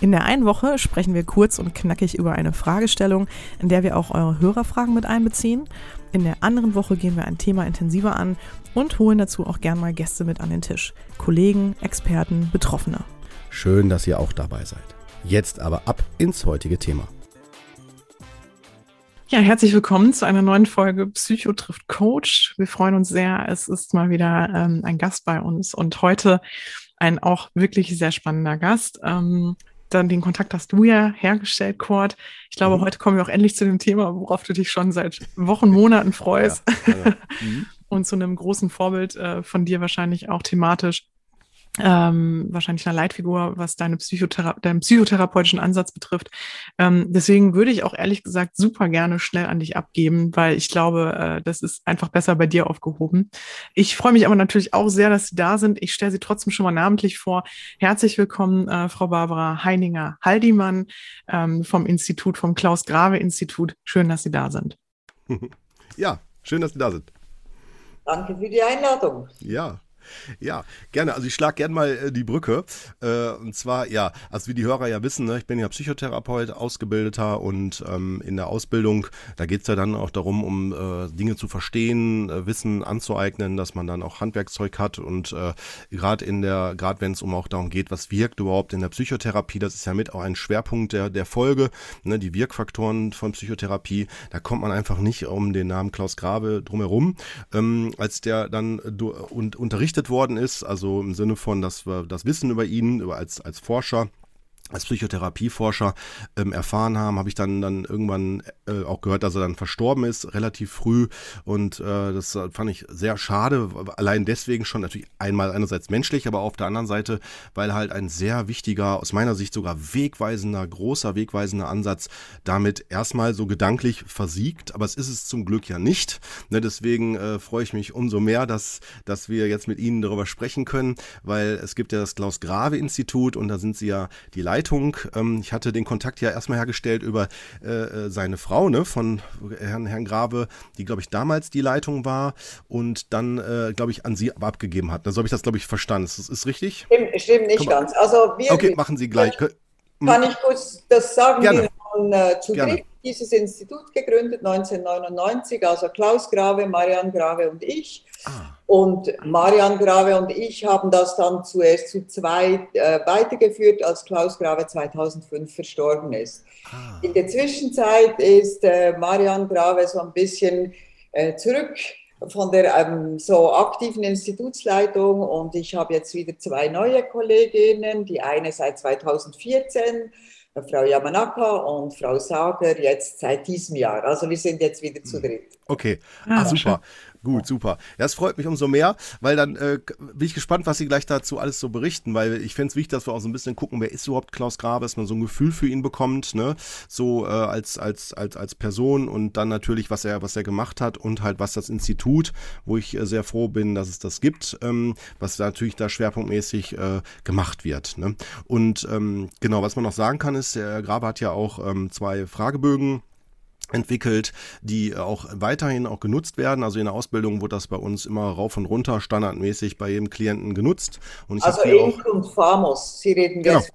In der einen Woche sprechen wir kurz und knackig über eine Fragestellung, in der wir auch eure Hörerfragen mit einbeziehen. In der anderen Woche gehen wir ein Thema intensiver an und holen dazu auch gern mal Gäste mit an den Tisch. Kollegen, Experten, Betroffene. Schön, dass ihr auch dabei seid. Jetzt aber ab ins heutige Thema. Ja, herzlich willkommen zu einer neuen Folge Psycho trifft Coach. Wir freuen uns sehr. Es ist mal wieder ähm, ein Gast bei uns und heute ein auch wirklich sehr spannender Gast. Ähm, dann den Kontakt hast du ja hergestellt, Kurt. Ich glaube, mhm. heute kommen wir auch endlich zu dem Thema, worauf du dich schon seit Wochen, Monaten freust. Ja, ja. Mhm. und zu einem großen Vorbild äh, von dir wahrscheinlich auch thematisch ähm, wahrscheinlich eine Leitfigur, was deine Psychothera deinen psychotherapeutischen Ansatz betrifft. Ähm, deswegen würde ich auch ehrlich gesagt super gerne schnell an dich abgeben, weil ich glaube, äh, das ist einfach besser bei dir aufgehoben. Ich freue mich aber natürlich auch sehr, dass Sie da sind. Ich stelle Sie trotzdem schon mal namentlich vor. Herzlich willkommen, äh, Frau Barbara Heininger-Haldimann ähm, vom Institut, vom Klaus-Grave-Institut. Schön, dass Sie da sind. Ja, schön, dass Sie da sind. Danke für die Einladung. Ja, ja, gerne. Also ich schlage gerne mal äh, die Brücke. Äh, und zwar, ja, also wie die Hörer ja wissen, ne, ich bin ja Psychotherapeut, Ausgebildeter und ähm, in der Ausbildung, da geht es ja dann auch darum, um äh, Dinge zu verstehen, äh, Wissen anzueignen, dass man dann auch Handwerkszeug hat und äh, gerade in der, gerade wenn es um auch darum geht, was wirkt überhaupt in der Psychotherapie, das ist ja mit auch ein Schwerpunkt der, der Folge, ne, die Wirkfaktoren von Psychotherapie, da kommt man einfach nicht um den Namen Klaus Grabe drumherum, ähm, als der dann und unterrichtet unterrichtet worden ist, also im Sinne von, dass wir das Wissen über ihn über als, als Forscher als Psychotherapieforscher ähm, erfahren haben, habe ich dann dann irgendwann äh, auch gehört, dass er dann verstorben ist, relativ früh. Und äh, das fand ich sehr schade, allein deswegen schon natürlich einmal einerseits menschlich, aber auf der anderen Seite, weil halt ein sehr wichtiger, aus meiner Sicht sogar wegweisender, großer wegweisender Ansatz damit erstmal so gedanklich versiegt. Aber es ist es zum Glück ja nicht. Ne, deswegen äh, freue ich mich umso mehr, dass, dass wir jetzt mit Ihnen darüber sprechen können, weil es gibt ja das Klaus-Grave-Institut und da sind Sie ja die Leiter Leitung. Ähm, ich hatte den Kontakt ja erstmal hergestellt über äh, äh, seine Frau, ne, von Herrn, Herrn Grave, die, glaube ich, damals die Leitung war und dann, äh, glaube ich, an sie abgegeben hat. So habe ich das, glaube ich, verstanden. Ist, ist richtig? Stimmt, stimmt nicht ganz. Also wir, okay, machen Sie gleich. Kann ich kurz das sagen? Gerne. Wir haben äh, zu dritt dieses Institut gegründet, 1999, also Klaus Grave, Marianne Grave und ich. Ah. Und Marian Grave und ich haben das dann zuerst zu zweit äh, weitergeführt, als Klaus Grave 2005 verstorben ist. Ah. In der Zwischenzeit ist äh, Marian Grave so ein bisschen äh, zurück von der ähm, so aktiven Institutsleitung und ich habe jetzt wieder zwei neue Kolleginnen, die eine seit 2014 Frau Yamanaka und Frau Sager jetzt seit diesem Jahr. Also wir sind jetzt wieder zu hm. dritt. Okay, ah, ah super. Gut, super. Ja, es freut mich umso mehr, weil dann äh, bin ich gespannt, was Sie gleich dazu alles so berichten, weil ich fände es wichtig, dass wir auch so ein bisschen gucken, wer ist überhaupt Klaus Grabe, dass man so ein Gefühl für ihn bekommt, ne? So äh, als, als, als, als Person und dann natürlich, was er, was er gemacht hat und halt was das Institut, wo ich äh, sehr froh bin, dass es das gibt, ähm, was natürlich da schwerpunktmäßig äh, gemacht wird. Ne? Und ähm, genau, was man noch sagen kann, ist, der Grabe hat ja auch ähm, zwei Fragebögen entwickelt, die auch weiterhin auch genutzt werden. Also in der Ausbildung wurde das bei uns immer rauf und runter standardmäßig bei jedem Klienten genutzt. Und ich also Inc und Famos, Sie reden genau. jetzt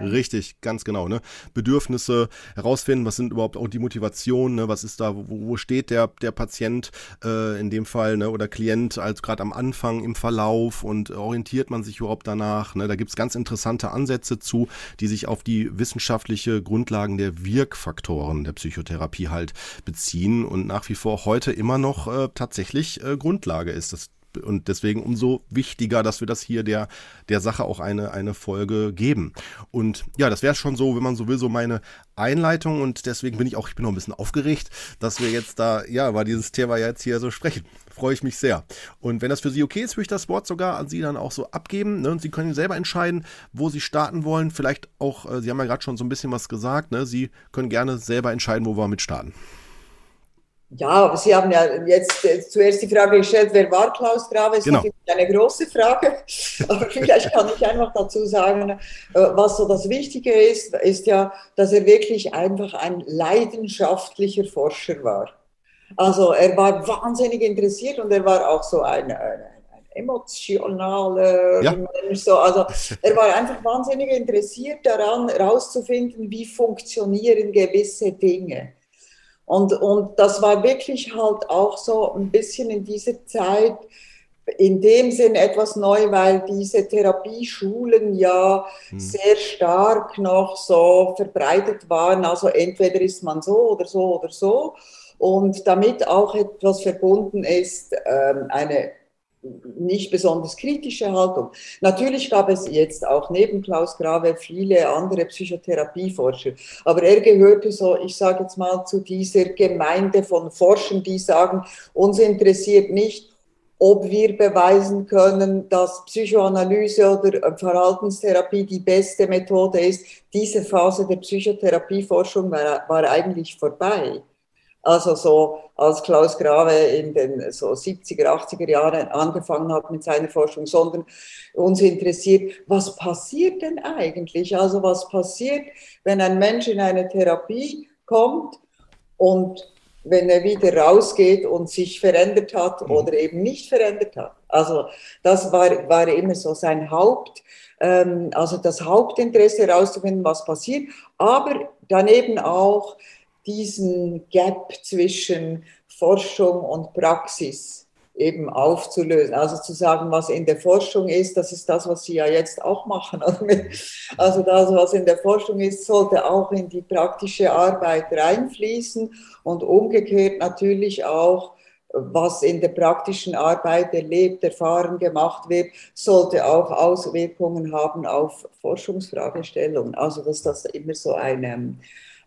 Richtig, ganz genau. Ne? Bedürfnisse herausfinden, was sind überhaupt auch die Motivationen, ne? was ist da, wo, wo steht der, der Patient äh, in dem Fall ne? oder Klient als gerade am Anfang im Verlauf und orientiert man sich überhaupt danach. Ne? Da gibt es ganz interessante Ansätze zu, die sich auf die wissenschaftliche Grundlagen der Wirkfaktoren der Psychotherapie halt beziehen und nach wie vor heute immer noch äh, tatsächlich äh, Grundlage ist. Das und deswegen umso wichtiger, dass wir das hier der, der Sache auch eine, eine Folge geben. Und ja, das wäre schon so, wenn man so will, so meine Einleitung und deswegen bin ich auch, ich bin noch ein bisschen aufgeregt, dass wir jetzt da, ja, weil dieses Thema jetzt hier so sprechen. Freue ich mich sehr. Und wenn das für Sie okay ist, würde ich das Wort sogar an Sie dann auch so abgeben. Ne? Und Sie können selber entscheiden, wo Sie starten wollen. Vielleicht auch, äh, Sie haben ja gerade schon so ein bisschen was gesagt, ne? Sie können gerne selber entscheiden, wo wir mit starten. Ja, aber Sie haben ja jetzt äh, zuerst die Frage gestellt, wer war Klaus Grave? Das ist genau. natürlich eine große Frage. Aber vielleicht kann ich einfach dazu sagen, äh, was so das Wichtige ist, ist ja, dass er wirklich einfach ein leidenschaftlicher Forscher war. Also er war wahnsinnig interessiert und er war auch so ein, ein, ein emotionaler ja. Mensch. So. Also er war einfach wahnsinnig interessiert daran, herauszufinden, wie funktionieren gewisse Dinge. Und, und das war wirklich halt auch so ein bisschen in dieser Zeit in dem Sinn etwas neu, weil diese Therapieschulen ja hm. sehr stark noch so verbreitet waren. Also entweder ist man so oder so oder so. Und damit auch etwas verbunden ist, ähm, eine nicht besonders kritische Haltung. Natürlich gab es jetzt auch neben Klaus Grave viele andere Psychotherapieforscher, aber er gehörte so, ich sage jetzt mal, zu dieser Gemeinde von Forschern, die sagen, uns interessiert nicht, ob wir beweisen können, dass Psychoanalyse oder Verhaltenstherapie die beste Methode ist. Diese Phase der Psychotherapieforschung war, war eigentlich vorbei. Also so als Klaus Grave in den so 70er, 80er Jahren angefangen hat mit seiner Forschung, sondern uns interessiert, was passiert denn eigentlich? Also was passiert, wenn ein Mensch in eine Therapie kommt und wenn er wieder rausgeht und sich verändert hat mhm. oder eben nicht verändert hat. Also das war, war immer so sein Haupt, ähm, also das Hauptinteresse herauszufinden, was passiert, aber daneben auch diesen Gap zwischen Forschung und Praxis eben aufzulösen. Also zu sagen, was in der Forschung ist, das ist das, was Sie ja jetzt auch machen. Also das, was in der Forschung ist, sollte auch in die praktische Arbeit reinfließen und umgekehrt natürlich auch, was in der praktischen Arbeit erlebt, erfahren, gemacht wird, sollte auch Auswirkungen haben auf Forschungsfragestellungen. Also dass das immer so eine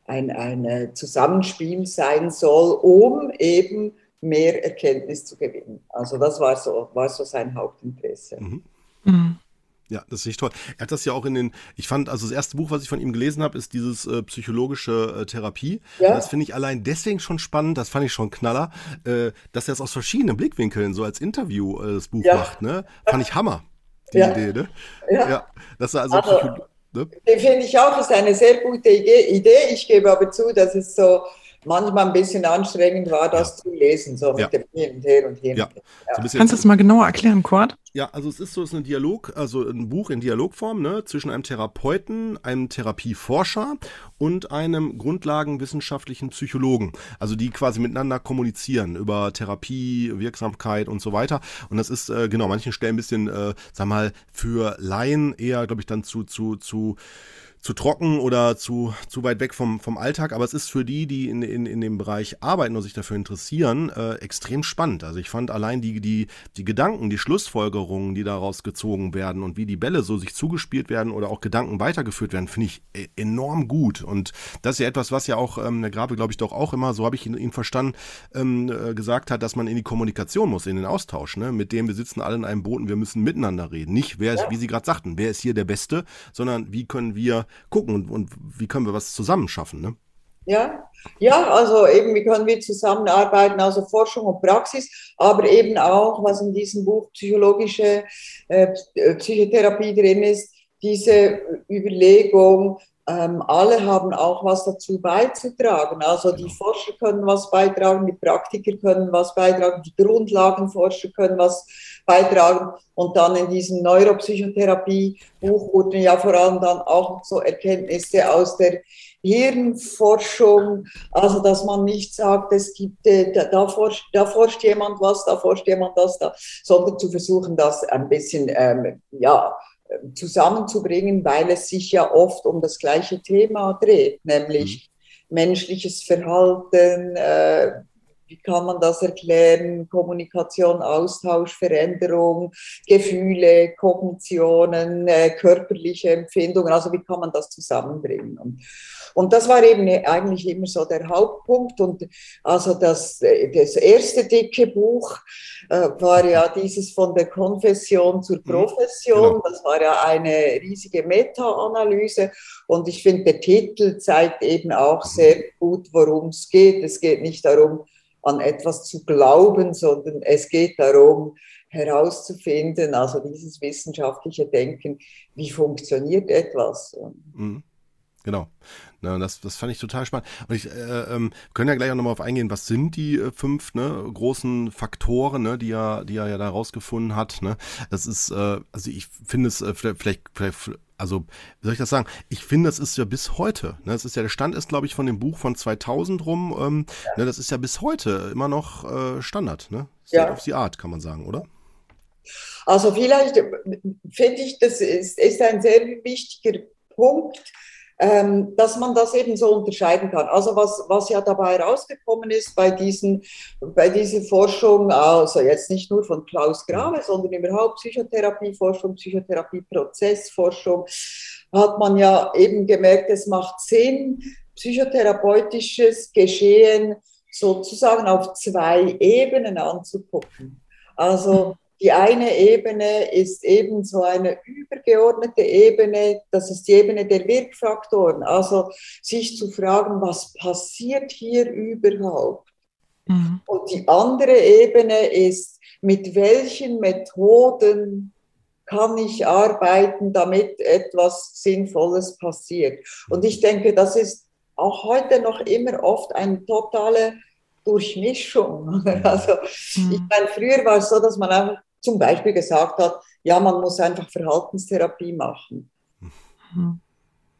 ein, ein Zusammenspiel sein soll, um eben mehr Erkenntnis zu gewinnen. Also das war so, war so sein Hauptinteresse. Mhm. Mhm. Ja, das ist toll. Er hat das ja auch in den, ich fand, also das erste Buch, was ich von ihm gelesen habe, ist dieses äh, psychologische äh, Therapie. Ja. Das finde ich allein deswegen schon spannend, das fand ich schon knaller, äh, dass er es aus verschiedenen Blickwinkeln so als Interview äh, das Buch ja. macht. Ne? Fand ich Hammer, die ja. Idee. Ne? Ja. ja. Dass er also, also Ne? Den finde ich auch, ist eine sehr gute Idee. Ich gebe aber zu, dass es so manchmal ein bisschen anstrengend war, das ja. zu lesen, so mit ja. dem Hin und Her und Hin. Ja. Ja. So Kannst du das mal genauer erklären, Kurt? Ja, also es ist so, es ist ein Dialog, also ein Buch in Dialogform, ne, zwischen einem Therapeuten, einem Therapieforscher und einem grundlagenwissenschaftlichen Psychologen. Also die quasi miteinander kommunizieren über Therapie, Wirksamkeit und so weiter. Und das ist, äh, genau, manchen Stellen ein bisschen, äh, sag mal, für Laien eher, glaube ich, dann zu, zu, zu zu trocken oder zu, zu weit weg vom, vom Alltag, aber es ist für die, die in, in, in dem Bereich arbeiten und sich dafür interessieren, äh, extrem spannend. Also ich fand allein die, die, die Gedanken, die Schlussfolgerungen, die daraus gezogen werden und wie die Bälle so sich zugespielt werden oder auch Gedanken weitergeführt werden, finde ich e, enorm gut. Und das ist ja etwas, was ja auch ähm, der Grabe, glaube ich, doch auch immer, so habe ich ihn, ihn verstanden, ähm, äh, gesagt hat, dass man in die Kommunikation muss, in den Austausch, ne? mit dem wir sitzen alle in einem Boot und wir müssen miteinander reden. Nicht, wer, ja. wie Sie gerade sagten, wer ist hier der Beste, sondern wie können wir gucken und, und wie können wir was zusammen schaffen. Ne? Ja, ja, also eben, wie können wir zusammenarbeiten, also Forschung und Praxis, aber eben auch, was in diesem Buch psychologische äh, Psychotherapie drin ist, diese Überlegung, ähm, alle haben auch was dazu beizutragen. Also die genau. Forscher können was beitragen, die Praktiker können was beitragen, die Grundlagenforscher können was beitragen. Und dann in diesem Neuropsychotherapie-Buch wurden ja vor allem dann auch so Erkenntnisse aus der Hirnforschung, also dass man nicht sagt, es gibt, äh, da, da, forscht, da forscht jemand was, da forscht jemand das, da, sondern zu versuchen, das ein bisschen, ähm, ja, zusammenzubringen, weil es sich ja oft um das gleiche Thema dreht, nämlich mhm. menschliches Verhalten, äh, wie kann man das erklären? Kommunikation, Austausch, Veränderung, Gefühle, Kognitionen, äh, körperliche Empfindungen. Also wie kann man das zusammenbringen? Und, und das war eben eigentlich immer so der Hauptpunkt. Und also das, das erste dicke Buch äh, war ja dieses von der Konfession zur mhm. Profession. Genau. Das war ja eine riesige Meta-Analyse. Und ich finde, der Titel zeigt eben auch mhm. sehr gut, worum es geht. Es geht nicht darum, an etwas zu glauben, sondern es geht darum, herauszufinden, also dieses wissenschaftliche Denken, wie funktioniert etwas. Mhm. Genau. Na, das, das fand ich total spannend. Und ich äh, ähm, können ja gleich auch nochmal auf eingehen, was sind die äh, fünf ne, großen Faktoren, ne, die er, die er ja da rausgefunden hat. Ne? Das ist, äh, also ich finde es äh, vielleicht, vielleicht, also wie soll ich das sagen? Ich finde, das ist ja bis heute. Ne? Das ist ja, der Stand ist, glaube ich, von dem Buch von 2000 rum. Ähm, ja. ne, das ist ja bis heute immer noch äh, Standard. Ne? State ja. of the Art, kann man sagen, oder? Also vielleicht äh, finde ich, das ist, ist ein sehr wichtiger Punkt ähm, dass man das eben so unterscheiden kann. Also was, was ja dabei rausgekommen ist bei, diesen, bei dieser Forschung, also jetzt nicht nur von Klaus Grave, sondern überhaupt Psychotherapieforschung, Psychotherapieprozessforschung, hat man ja eben gemerkt, es macht Sinn, psychotherapeutisches Geschehen sozusagen auf zwei Ebenen anzugucken. Also die eine Ebene ist eben so eine übergeordnete Ebene, das ist die Ebene der Wirkfaktoren. Also sich zu fragen, was passiert hier überhaupt? Mhm. Und die andere Ebene ist, mit welchen Methoden kann ich arbeiten, damit etwas Sinnvolles passiert? Und ich denke, das ist auch heute noch immer oft eine totale Durchmischung. Also mhm. ich meine, früher war es so, dass man einfach zum Beispiel gesagt hat, ja, man muss einfach Verhaltenstherapie machen. Mhm.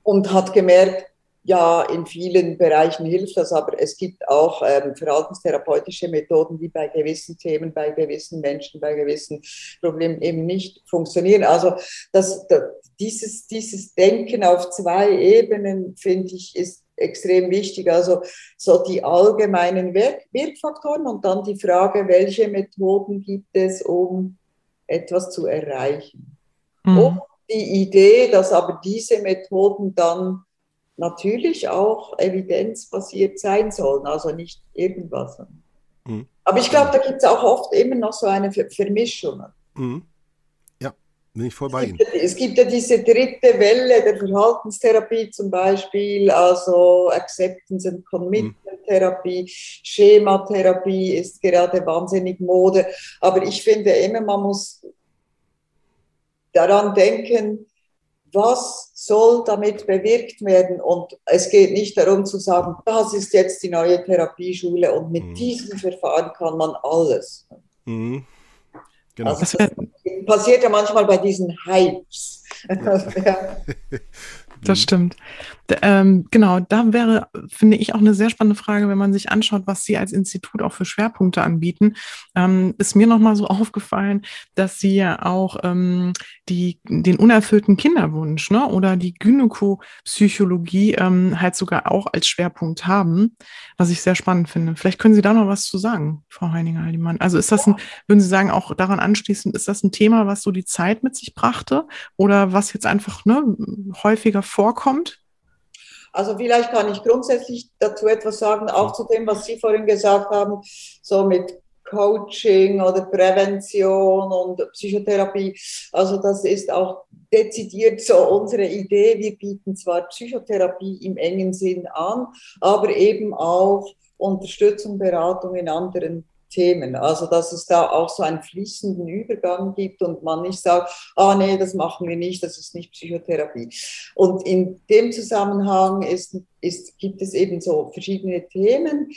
Und hat gemerkt, ja, in vielen Bereichen hilft das, aber es gibt auch ähm, verhaltenstherapeutische Methoden, die bei gewissen Themen, bei gewissen Menschen, bei gewissen Problemen eben nicht funktionieren. Also das, das, dieses, dieses Denken auf zwei Ebenen, finde ich, ist extrem wichtig. Also so die allgemeinen Wirk Wirkfaktoren und dann die Frage, welche Methoden gibt es, um etwas zu erreichen. Mhm. Und die Idee, dass aber diese Methoden dann natürlich auch evidenzbasiert sein sollen, also nicht irgendwas. Mhm. Aber ich glaube, da gibt es auch oft immer noch so eine Vermischung. Mhm. Bin ich voll bei Ihnen. Es gibt ja diese dritte Welle der Verhaltenstherapie zum Beispiel, also Acceptance and Commitment Therapie, Schematherapie ist gerade wahnsinnig Mode. Aber ich finde immer, man muss daran denken, was soll damit bewirkt werden? Und es geht nicht darum zu sagen, das ist jetzt die neue Therapieschule und mit mhm. diesem Verfahren kann man alles. Mhm. Genau. Also das passiert ja manchmal bei diesen Hypes. ja. Das stimmt. Ähm, genau, da wäre, finde ich, auch eine sehr spannende Frage, wenn man sich anschaut, was Sie als Institut auch für Schwerpunkte anbieten. Ähm, ist mir nochmal so aufgefallen, dass Sie ja auch ähm, die, den unerfüllten Kinderwunsch ne, oder die Gynäkopsychologie ähm, halt sogar auch als Schwerpunkt haben, was ich sehr spannend finde. Vielleicht können Sie da noch was zu sagen, Frau Heininger-Heidimann. Also ist das ein, würden Sie sagen, auch daran anschließend, ist das ein Thema, was so die Zeit mit sich brachte oder was jetzt einfach ne, häufiger vorkommt? Also vielleicht kann ich grundsätzlich dazu etwas sagen, auch zu dem, was Sie vorhin gesagt haben, so mit Coaching oder Prävention und Psychotherapie. Also das ist auch dezidiert so unsere Idee. Wir bieten zwar Psychotherapie im engen Sinn an, aber eben auch Unterstützung, Beratung in anderen Themen. Also, dass es da auch so einen fließenden Übergang gibt und man nicht sagt, ah nee, das machen wir nicht, das ist nicht Psychotherapie. Und in dem Zusammenhang ist, ist, gibt es eben so verschiedene Themen.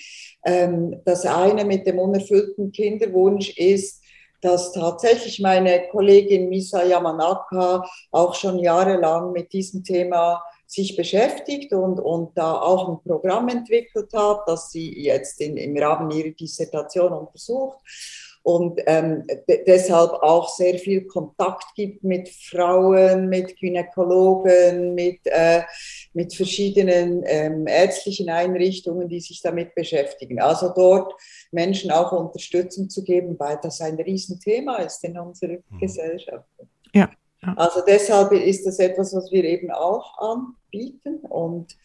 Ähm, das eine mit dem unerfüllten Kinderwunsch ist, dass tatsächlich meine Kollegin Misa Yamanaka auch schon jahrelang mit diesem Thema sich beschäftigt und, und da auch ein Programm entwickelt hat, das sie jetzt in, im Rahmen ihrer Dissertation untersucht und ähm, deshalb auch sehr viel Kontakt gibt mit Frauen, mit Gynäkologen, mit, äh, mit verschiedenen ähm, ärztlichen Einrichtungen, die sich damit beschäftigen. Also dort Menschen auch Unterstützung zu geben, weil das ein Riesenthema ist in unserer mhm. Gesellschaft. Ja. Also deshalb ist das etwas, was wir eben auch anbieten. Und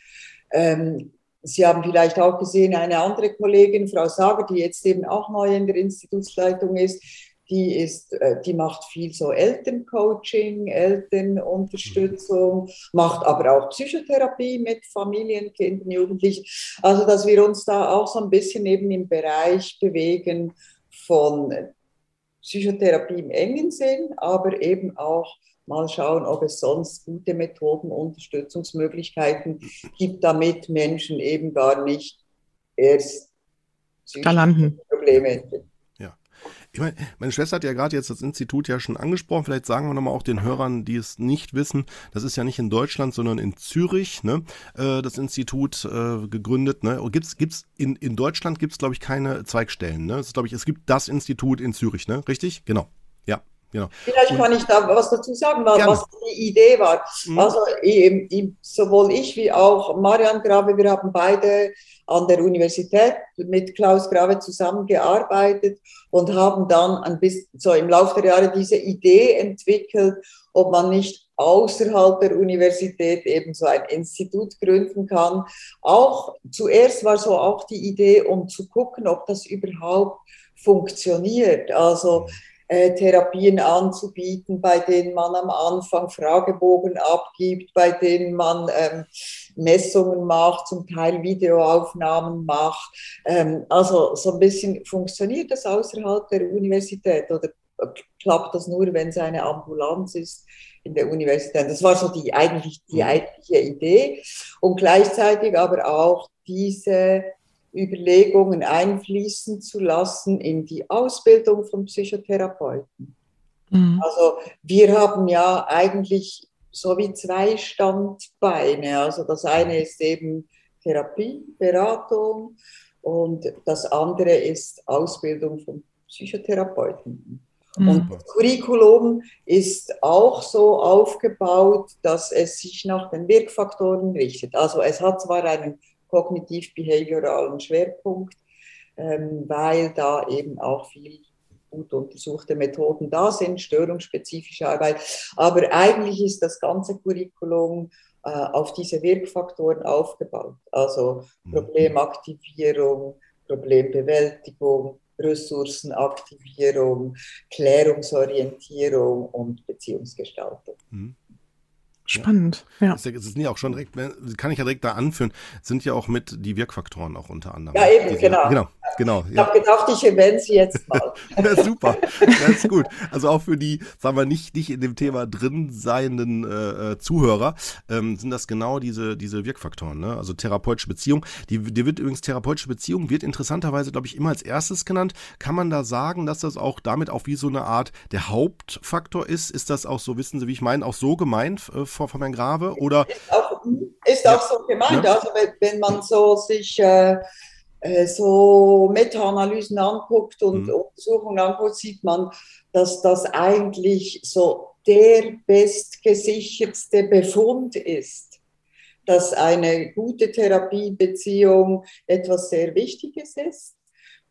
ähm, Sie haben vielleicht auch gesehen, eine andere Kollegin, Frau Sager, die jetzt eben auch neu in der Institutsleitung ist, die ist, äh, die macht viel so Elterncoaching, Elternunterstützung, macht aber auch Psychotherapie mit Familien, Kindern, Jugendlichen. Also, dass wir uns da auch so ein bisschen eben im Bereich bewegen von Psychotherapie im engen Sinn, aber eben auch mal schauen, ob es sonst gute Methoden, Unterstützungsmöglichkeiten gibt, damit Menschen eben gar nicht erst da landen. Probleme entwickeln. Ich meine, meine Schwester hat ja gerade jetzt das Institut ja schon angesprochen. Vielleicht sagen wir nochmal auch den Hörern, die es nicht wissen, das ist ja nicht in Deutschland, sondern in Zürich, ne? Äh, das Institut äh, gegründet. Ne? Gibt's, gibt's in, in Deutschland gibt es, glaube ich, keine Zweigstellen. Ne? Das ist, glaube ich, es gibt das Institut in Zürich, ne? Richtig? Genau. Ja. Genau. Vielleicht kann ich da was dazu sagen, was die Idee war. Mhm. Also sowohl ich wie auch Marian Grave, wir haben beide an der Universität mit Klaus Grave zusammengearbeitet und haben dann ein bisschen so im Laufe der Jahre diese Idee entwickelt, ob man nicht außerhalb der Universität eben so ein Institut gründen kann. Auch zuerst war so auch die Idee, um zu gucken, ob das überhaupt funktioniert. Also äh, Therapien anzubieten, bei denen man am Anfang Fragebogen abgibt, bei denen man ähm, Messungen macht, zum Teil Videoaufnahmen macht. Ähm, also so ein bisschen funktioniert das außerhalb der Universität oder klappt das nur, wenn es eine Ambulanz ist in der Universität? Das war so die eigentlich die mhm. eigentliche Idee und gleichzeitig aber auch diese Überlegungen einfließen zu lassen in die Ausbildung von Psychotherapeuten. Mhm. Also wir haben ja eigentlich so wie zwei Standbeine. Also das eine ist eben Therapie, Beratung und das andere ist Ausbildung von Psychotherapeuten. Mhm. Und das Curriculum ist auch so aufgebaut, dass es sich nach den Wirkfaktoren richtet. Also es hat zwar einen kognitiv-behavioralen Schwerpunkt, ähm, weil da eben auch viel gut untersuchte Methoden da sind, störungsspezifische Arbeit. Aber eigentlich ist das ganze Curriculum äh, auf diese Wirkfaktoren aufgebaut. Also mhm. Problemaktivierung, Problembewältigung, Ressourcenaktivierung, Klärungsorientierung und Beziehungsgestaltung. Mhm. Spannend, ja. ja. Das sind ja auch schon direkt, kann ich ja direkt da anführen, sind ja auch mit die Wirkfaktoren auch unter anderem. Ja, eben, genau. Genau, genau. Ich ja. habe gedacht, ich erwähne sie jetzt mal. ja, super, das ist gut. Also auch für die, sagen wir nicht, nicht in dem Thema drin seienden äh, äh, Zuhörer, ähm, sind das genau diese, diese Wirkfaktoren, ne? Also therapeutische Beziehung. Die, die wird übrigens therapeutische Beziehung, wird interessanterweise, glaube ich, immer als erstes genannt. Kann man da sagen, dass das auch damit auch wie so eine Art der Hauptfaktor ist? Ist das auch so, wissen Sie, wie ich meine, auch so gemeint? Äh, von, von Herrn Grave? Oder? Ist auch, ist ja. auch so gemeint. Ja. Also wenn, wenn, man so sich äh, äh, so Meta-Analysen anguckt und mhm. Untersuchungen anguckt, sieht man, dass das eigentlich so der bestgesichertste Befund ist, dass eine gute Therapiebeziehung etwas sehr Wichtiges ist.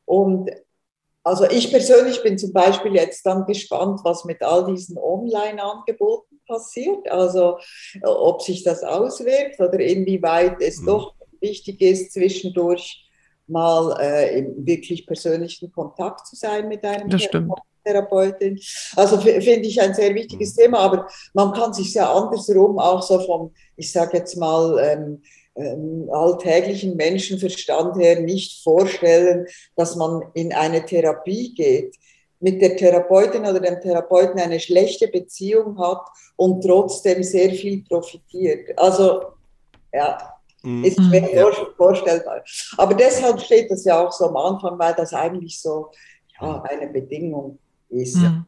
Und also ich persönlich bin zum Beispiel jetzt dann gespannt, was mit all diesen Online-Angeboten passiert, also äh, ob sich das auswirkt oder inwieweit es mhm. doch wichtig ist, zwischendurch mal äh, im wirklich persönlichen Kontakt zu sein mit einem Therapeutin. Also finde ich ein sehr wichtiges mhm. Thema, aber man kann sich ja andersrum auch so vom, ich sage jetzt mal, ähm, ähm, alltäglichen Menschenverstand her nicht vorstellen, dass man in eine Therapie geht mit der Therapeutin oder dem Therapeuten eine schlechte Beziehung hat und trotzdem sehr viel profitiert. Also ja, mhm. ist schwer ja. vorstellbar. Aber deshalb steht das ja auch so am Anfang, weil das eigentlich so ja, eine Bedingung ist. Mhm.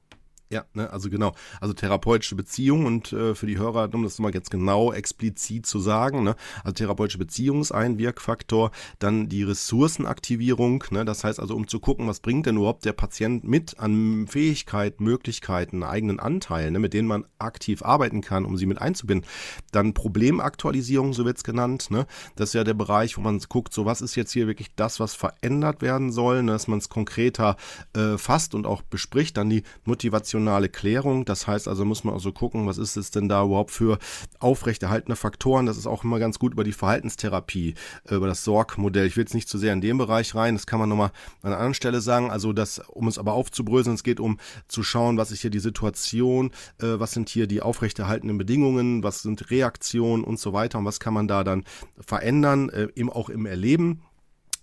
Ja, ne, also genau. Also therapeutische Beziehung und äh, für die Hörer, um das mal jetzt genau explizit zu sagen, ne, also therapeutische Beziehung ist ein Wirkfaktor, dann die Ressourcenaktivierung, ne, das heißt also, um zu gucken, was bringt denn überhaupt der Patient mit an Fähigkeiten, Möglichkeiten, eigenen Anteilen, ne, mit denen man aktiv arbeiten kann, um sie mit einzubinden. Dann Problemaktualisierung, so wird's genannt, ne, das ist ja der Bereich, wo man guckt, so was ist jetzt hier wirklich das, was verändert werden soll, ne, dass man es konkreter äh, fasst und auch bespricht. Dann die Motivation bidirektionale Klärung. Das heißt also, muss man also gucken, was ist es denn da überhaupt für aufrechterhaltene Faktoren. Das ist auch immer ganz gut über die Verhaltenstherapie, äh, über das Sorg-Modell. Ich will jetzt nicht zu sehr in den Bereich rein, das kann man nochmal an einer anderen Stelle sagen. Also das, um es aber aufzubröseln, es geht um zu schauen, was ist hier die Situation, äh, was sind hier die aufrechterhaltenen Bedingungen, was sind Reaktionen und so weiter und was kann man da dann verändern, äh, eben auch im Erleben.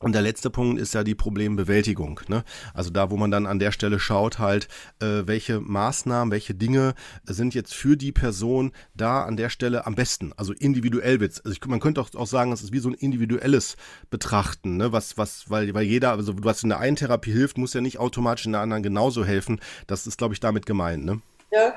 Und der letzte Punkt ist ja die Problembewältigung. Ne? Also da, wo man dann an der Stelle schaut, halt, äh, welche Maßnahmen, welche Dinge sind jetzt für die Person da an der Stelle am besten. Also individuell wird's. Also ich, man könnte auch, auch sagen, es ist wie so ein individuelles Betrachten, ne? Was, was, weil, weil jeder, also was in der einen Therapie hilft, muss ja nicht automatisch in der anderen genauso helfen. Das ist, glaube ich, damit gemeint, ne? Ja,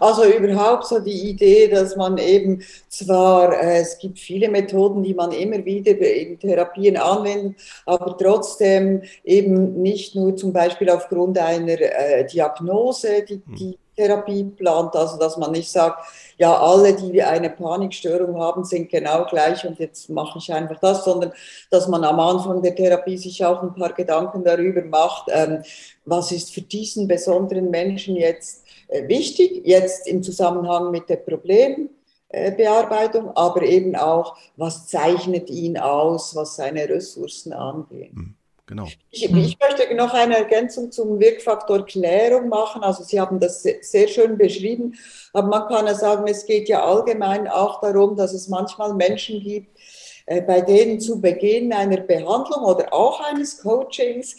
also überhaupt so die Idee, dass man eben zwar, äh, es gibt viele Methoden, die man immer wieder in Therapien anwendet, aber trotzdem eben nicht nur zum Beispiel aufgrund einer äh, Diagnose die, hm. die Therapie plant, also dass man nicht sagt, ja, alle, die eine Panikstörung haben, sind genau gleich und jetzt mache ich einfach das, sondern dass man am Anfang der Therapie sich auch ein paar Gedanken darüber macht, ähm, was ist für diesen besonderen Menschen jetzt wichtig, jetzt im Zusammenhang mit der Problembearbeitung, aber eben auch, was zeichnet ihn aus, was seine Ressourcen angeht. Hm, genau. Ich, ich, möchte noch eine Ergänzung zum Wirkfaktor Klärung machen. Also Sie haben das sehr schön beschrieben, aber man kann ja sagen, es geht ja allgemein auch darum, dass es manchmal Menschen gibt, äh, bei denen zu Beginn einer Behandlung oder auch eines Coachings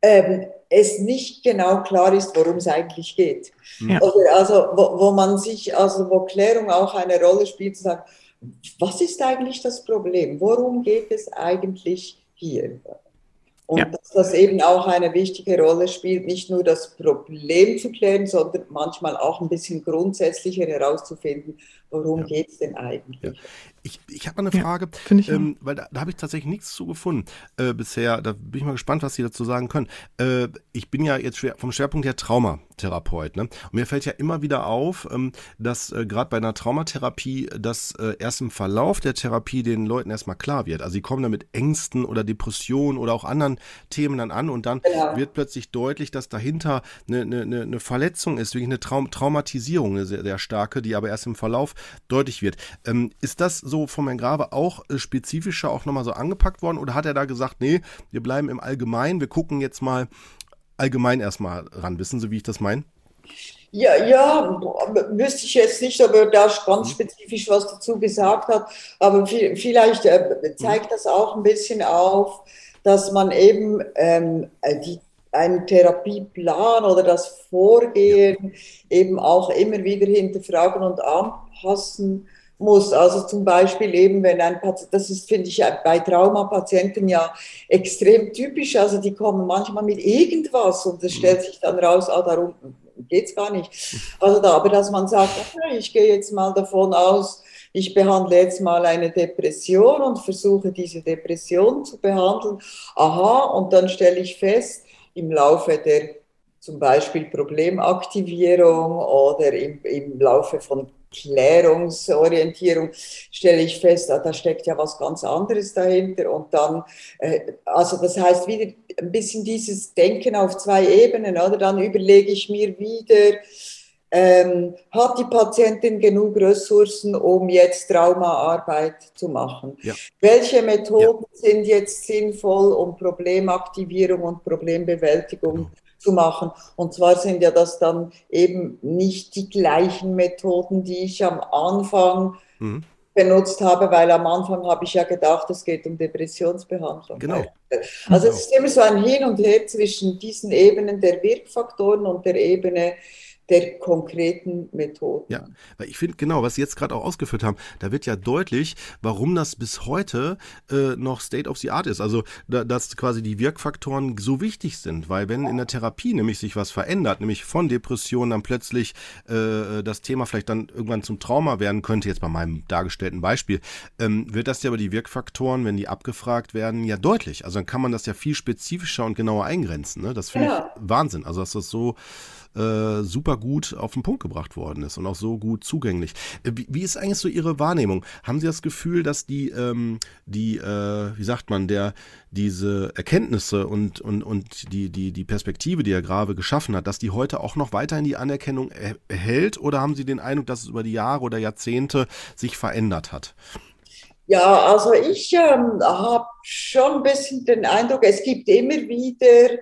ähm, es nicht genau klar ist, worum es eigentlich geht. Ja. Also, also wo, wo, man sich, also wo Klärung auch eine Rolle spielt, zu sagen, was ist eigentlich das Problem? Worum geht es eigentlich hier? Und ja. dass das eben auch eine wichtige Rolle spielt, nicht nur das Problem zu klären, sondern manchmal auch ein bisschen grundsätzlicher herauszufinden, worum ja. geht es denn eigentlich. Ja. Ich, ich habe mal eine Frage, ja, ähm, weil da, da habe ich tatsächlich nichts zu gefunden äh, bisher. Da bin ich mal gespannt, was Sie dazu sagen können. Äh, ich bin ja jetzt schwer, vom Schwerpunkt her Traumatherapeut. Ne? Und mir fällt ja immer wieder auf, ähm, dass äh, gerade bei einer Traumatherapie, dass äh, erst im Verlauf der Therapie den Leuten erstmal klar wird. Also sie kommen dann mit Ängsten oder Depressionen oder auch anderen Themen dann an und dann genau. wird plötzlich deutlich, dass dahinter eine, eine, eine Verletzung ist, wirklich eine Traum Traumatisierung, eine sehr, sehr starke, die aber erst im Verlauf deutlich wird. Ähm, ist das so von Herrn Grave auch äh, spezifischer auch nochmal so angepackt worden oder hat er da gesagt, nee, wir bleiben im Allgemeinen, wir gucken jetzt mal allgemein erstmal ran. Wissen Sie, wie ich das meine? Ja, ja, wüsste ich jetzt nicht, ob er da ganz mhm. spezifisch was dazu gesagt hat, aber vielleicht äh, zeigt mhm. das auch ein bisschen auf, dass man eben ähm, die einen Therapieplan oder das Vorgehen eben auch immer wieder hinterfragen und anpassen muss. Also zum Beispiel eben, wenn ein Patient, das ist, finde ich, bei Traumapatienten ja extrem typisch, also die kommen manchmal mit irgendwas und es stellt sich dann raus, ah, darum geht es gar nicht. Also da, aber dass man sagt, okay, ich gehe jetzt mal davon aus, ich behandle jetzt mal eine Depression und versuche diese Depression zu behandeln. Aha, und dann stelle ich fest, im Laufe der zum Beispiel Problemaktivierung oder im, im Laufe von Klärungsorientierung stelle ich fest, ah, da steckt ja was ganz anderes dahinter. Und dann, äh, also das heißt wieder ein bisschen dieses Denken auf zwei Ebenen, oder? Dann überlege ich mir wieder, ähm, hat die Patientin genug Ressourcen, um jetzt Traumaarbeit zu machen? Ja. Welche Methoden ja. sind jetzt sinnvoll, um Problemaktivierung und Problembewältigung genau zu machen. Und zwar sind ja das dann eben nicht die gleichen Methoden, die ich am Anfang mhm. benutzt habe, weil am Anfang habe ich ja gedacht, es geht um Depressionsbehandlung. Genau. Also genau. es ist immer so ein Hin und Her zwischen diesen Ebenen der Wirkfaktoren und der Ebene der konkreten Methoden. Ja, weil ich finde genau, was Sie jetzt gerade auch ausgeführt haben, da wird ja deutlich, warum das bis heute äh, noch State of the Art ist. Also, da, dass quasi die Wirkfaktoren so wichtig sind, weil wenn in der Therapie nämlich sich was verändert, nämlich von Depressionen dann plötzlich äh, das Thema vielleicht dann irgendwann zum Trauma werden könnte, jetzt bei meinem dargestellten Beispiel, ähm, wird das ja über die Wirkfaktoren, wenn die abgefragt werden, ja deutlich. Also dann kann man das ja viel spezifischer und genauer eingrenzen. Ne? Das finde ja. ich Wahnsinn. Also, dass das so äh, super gut auf den Punkt gebracht worden ist und auch so gut zugänglich. Äh, wie, wie, ist eigentlich so Ihre Wahrnehmung? Haben Sie das Gefühl, dass die, ähm, die, äh, wie sagt man, der, diese Erkenntnisse und, und, und die, die, die Perspektive, die Herr Grave geschaffen hat, dass die heute auch noch weiterhin die Anerkennung er, erhält oder haben Sie den Eindruck, dass es über die Jahre oder Jahrzehnte sich verändert hat? Ja, also ich ähm, habe schon ein bisschen den Eindruck, es gibt immer wieder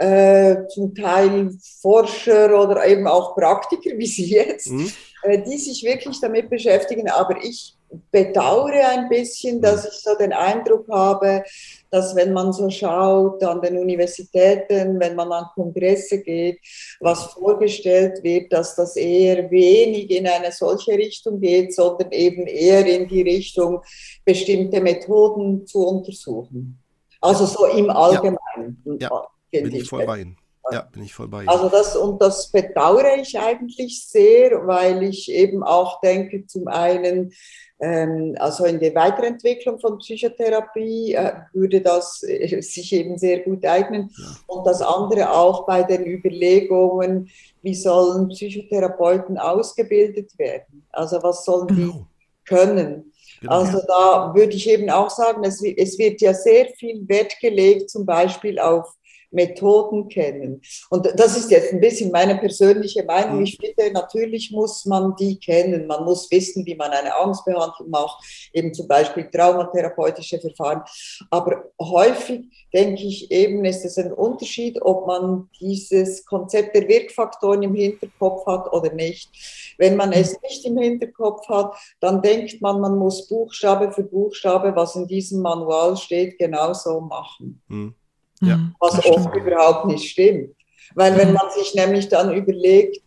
äh, zum Teil Forscher oder eben auch Praktiker wie Sie jetzt, mhm. äh, die sich wirklich damit beschäftigen. Aber ich bedauere ein bisschen, mhm. dass ich so den Eindruck habe, dass wenn man so schaut an den Universitäten, wenn man an Kongresse geht, was vorgestellt wird, dass das eher wenig in eine solche Richtung geht, sondern eben eher in die Richtung, bestimmte Methoden zu untersuchen. Also so im Allgemeinen. Ja, ja bin ich voll bei Ihnen. Ja, bin ich voll bei Ihnen. Also das, und das bedauere ich eigentlich sehr, weil ich eben auch denke, zum einen, ähm, also in der Weiterentwicklung von Psychotherapie äh, würde das äh, sich eben sehr gut eignen. Ja. Und das andere auch bei den Überlegungen, wie sollen Psychotherapeuten ausgebildet werden? Also was sollen die genau. können? Genau. Also da würde ich eben auch sagen, es, es wird ja sehr viel Wert gelegt, zum Beispiel auf Methoden kennen. Und das ist jetzt ein bisschen meine persönliche Meinung. Mhm. Ich finde, natürlich muss man die kennen. Man muss wissen, wie man eine Angstbehandlung macht, eben zum Beispiel traumatherapeutische Verfahren. Aber häufig denke ich eben, ist es ein Unterschied, ob man dieses Konzept der Wirkfaktoren im Hinterkopf hat oder nicht. Wenn man es nicht im Hinterkopf hat, dann denkt man, man muss Buchstabe für Buchstabe, was in diesem Manual steht, genauso machen. Mhm. Ja, mhm. was oft stimmt. überhaupt nicht stimmt. Weil wenn mhm. man sich nämlich dann überlegt,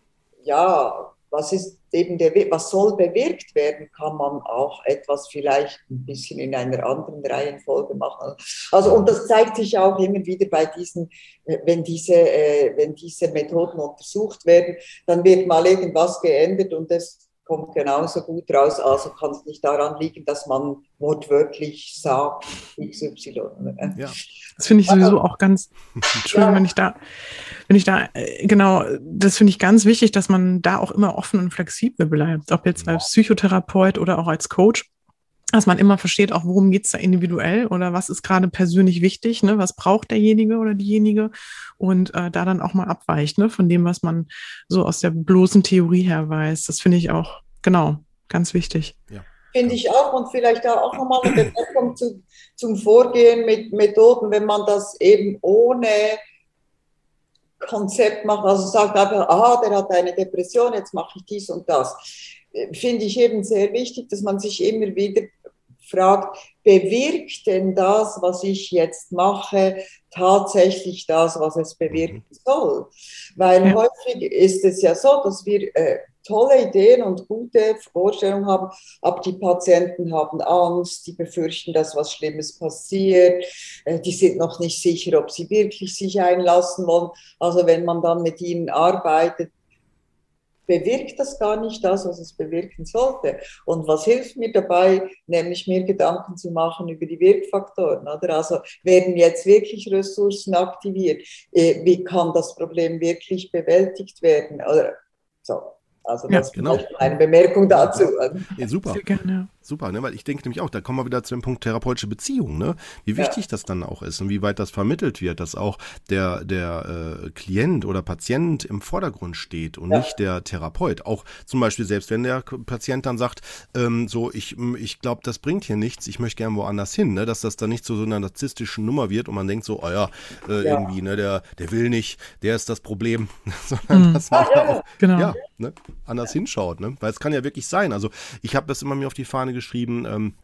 ja, was ist eben der, was soll bewirkt werden, kann man auch etwas vielleicht ein bisschen in einer anderen Reihenfolge machen. Also, und das zeigt sich auch immer wieder bei diesen, wenn diese, äh, wenn diese Methoden untersucht werden, dann wird mal irgendwas geändert und das kommt genauso gut raus. Also kann es nicht daran liegen, dass man wortwörtlich sagt XY. Ja. Das finde ich sowieso auch ganz, Entschuldigung, ja. wenn ich da, wenn ich da, äh, genau, das finde ich ganz wichtig, dass man da auch immer offen und flexibel bleibt, ob jetzt als Psychotherapeut oder auch als Coach dass man immer versteht, auch worum geht es da individuell oder was ist gerade persönlich wichtig, ne? was braucht derjenige oder diejenige und äh, da dann auch mal abweicht ne? von dem, was man so aus der bloßen Theorie her weiß. Das finde ich auch, genau, ganz wichtig. Ja. Finde ich auch und vielleicht auch nochmal eine Bemerkung zu, zum Vorgehen mit Methoden, wenn man das eben ohne Konzept macht, also sagt einfach, aha, der hat eine Depression, jetzt mache ich dies und das. Finde ich eben sehr wichtig, dass man sich immer wieder fragt, bewirkt denn das, was ich jetzt mache, tatsächlich das, was es bewirken mhm. soll? Weil ja. häufig ist es ja so, dass wir äh, tolle Ideen und gute Vorstellungen haben, aber die Patienten haben Angst, die befürchten, dass was Schlimmes passiert, äh, die sind noch nicht sicher, ob sie wirklich sich einlassen wollen. Also wenn man dann mit ihnen arbeitet, bewirkt das gar nicht das, was es bewirken sollte. Und was hilft mir dabei, nämlich mir Gedanken zu machen über die Wirkfaktoren. Oder? Also werden jetzt wirklich Ressourcen aktiviert? Äh, wie kann das Problem wirklich bewältigt werden? Oder so. Also das ja, genau. eine Bemerkung dazu. Ja, super. Sehr gerne. Super, ne? weil ich denke nämlich auch, da kommen wir wieder zu dem Punkt therapeutische Beziehung, ne? wie wichtig ja. das dann auch ist und wie weit das vermittelt wird, dass auch der, der äh, Klient oder Patient im Vordergrund steht und ja. nicht der Therapeut. Auch zum Beispiel selbst, wenn der Patient dann sagt, ähm, so ich, ich glaube, das bringt hier nichts, ich möchte gerne woanders hin, ne? dass das dann nicht zu so einer narzisstischen Nummer wird und man denkt so, oh ja, äh, ja. irgendwie, ne, der, der will nicht, der ist das Problem, sondern mhm. dass man ah, auch genau. ja, ne, anders hinschaut, ne? weil es kann ja wirklich sein. Also ich habe das immer mir auf die Fahne geschrieben, ähm,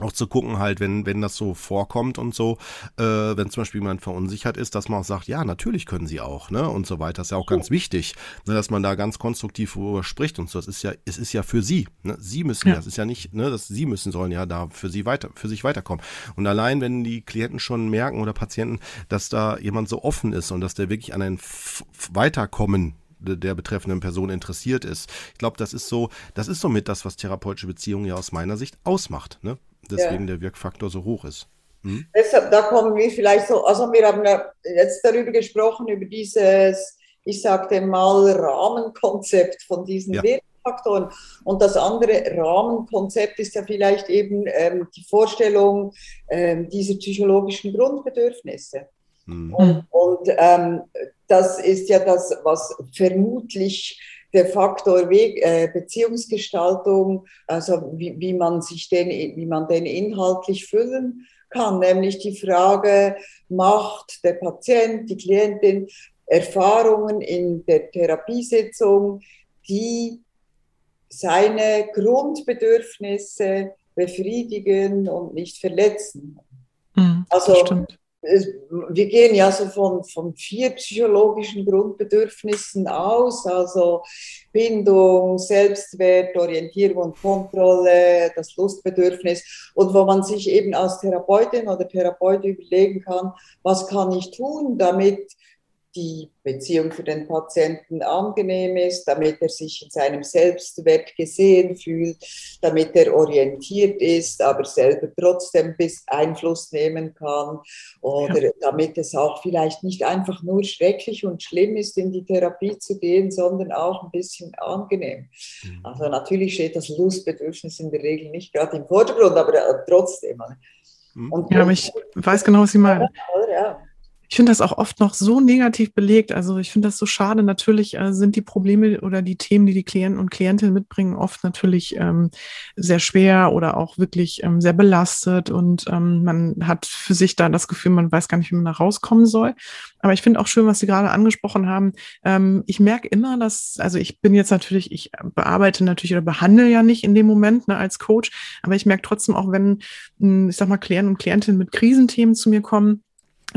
auch zu gucken halt, wenn, wenn das so vorkommt und so, äh, wenn zum Beispiel jemand verunsichert ist, dass man auch sagt, ja, natürlich können sie auch, ne, und so weiter. Das ist ja auch ganz wichtig, ne, dass man da ganz konstruktiv darüber spricht und so. Das ist ja, es ist ja für sie, ne, sie müssen ja, das ist ja nicht, ne, dass sie müssen sollen ja da für sie weiter, für sich weiterkommen. Und allein, wenn die Klienten schon merken oder Patienten, dass da jemand so offen ist und dass der wirklich an ein Weiterkommen der betreffenden Person interessiert ist. Ich glaube, das ist so, das ist somit das, was therapeutische Beziehungen ja aus meiner Sicht ausmacht. Ne? Deswegen ja. der Wirkfaktor so hoch ist. Hm? Deshalb, da kommen wir vielleicht so, also wir haben ja jetzt darüber gesprochen, über dieses ich sagte mal, Rahmenkonzept von diesen ja. Wirkfaktoren. Und das andere Rahmenkonzept ist ja vielleicht eben ähm, die Vorstellung ähm, dieser psychologischen Grundbedürfnisse. Mhm. Und, und ähm, das ist ja das, was vermutlich der Faktor Weg, äh, Beziehungsgestaltung, also wie, wie, man sich den, wie man den inhaltlich füllen kann, nämlich die Frage, macht der Patient, die Klientin Erfahrungen in der Therapiesitzung, die seine Grundbedürfnisse befriedigen und nicht verletzen. Mhm, also stimmt wir gehen ja so von, von vier psychologischen Grundbedürfnissen aus, also Bindung, Selbstwert, Orientierung und Kontrolle, das Lustbedürfnis. Und wo man sich eben als Therapeutin oder Therapeut überlegen kann, was kann ich tun, damit die Beziehung für den Patienten angenehm ist, damit er sich in seinem Selbstwert gesehen fühlt, damit er orientiert ist, aber selber trotzdem bis Einfluss nehmen kann oder ja. damit es auch vielleicht nicht einfach nur schrecklich und schlimm ist, in die Therapie zu gehen, sondern auch ein bisschen angenehm. Mhm. Also natürlich steht das Lustbedürfnis in der Regel nicht gerade im Vordergrund, aber äh, trotzdem. Mhm. Und ja, aber ich weiß genau, was Sie meinen. Ja, ich finde das auch oft noch so negativ belegt. Also ich finde das so schade. Natürlich äh, sind die Probleme oder die Themen, die die Klienten und Klientinnen mitbringen, oft natürlich ähm, sehr schwer oder auch wirklich ähm, sehr belastet. Und ähm, man hat für sich da das Gefühl, man weiß gar nicht, wie man da rauskommen soll. Aber ich finde auch schön, was Sie gerade angesprochen haben. Ähm, ich merke immer, dass, also ich bin jetzt natürlich, ich bearbeite natürlich oder behandle ja nicht in dem Moment ne, als Coach, aber ich merke trotzdem auch, wenn, hm, ich sag mal, Klienten und Klientinnen mit Krisenthemen zu mir kommen,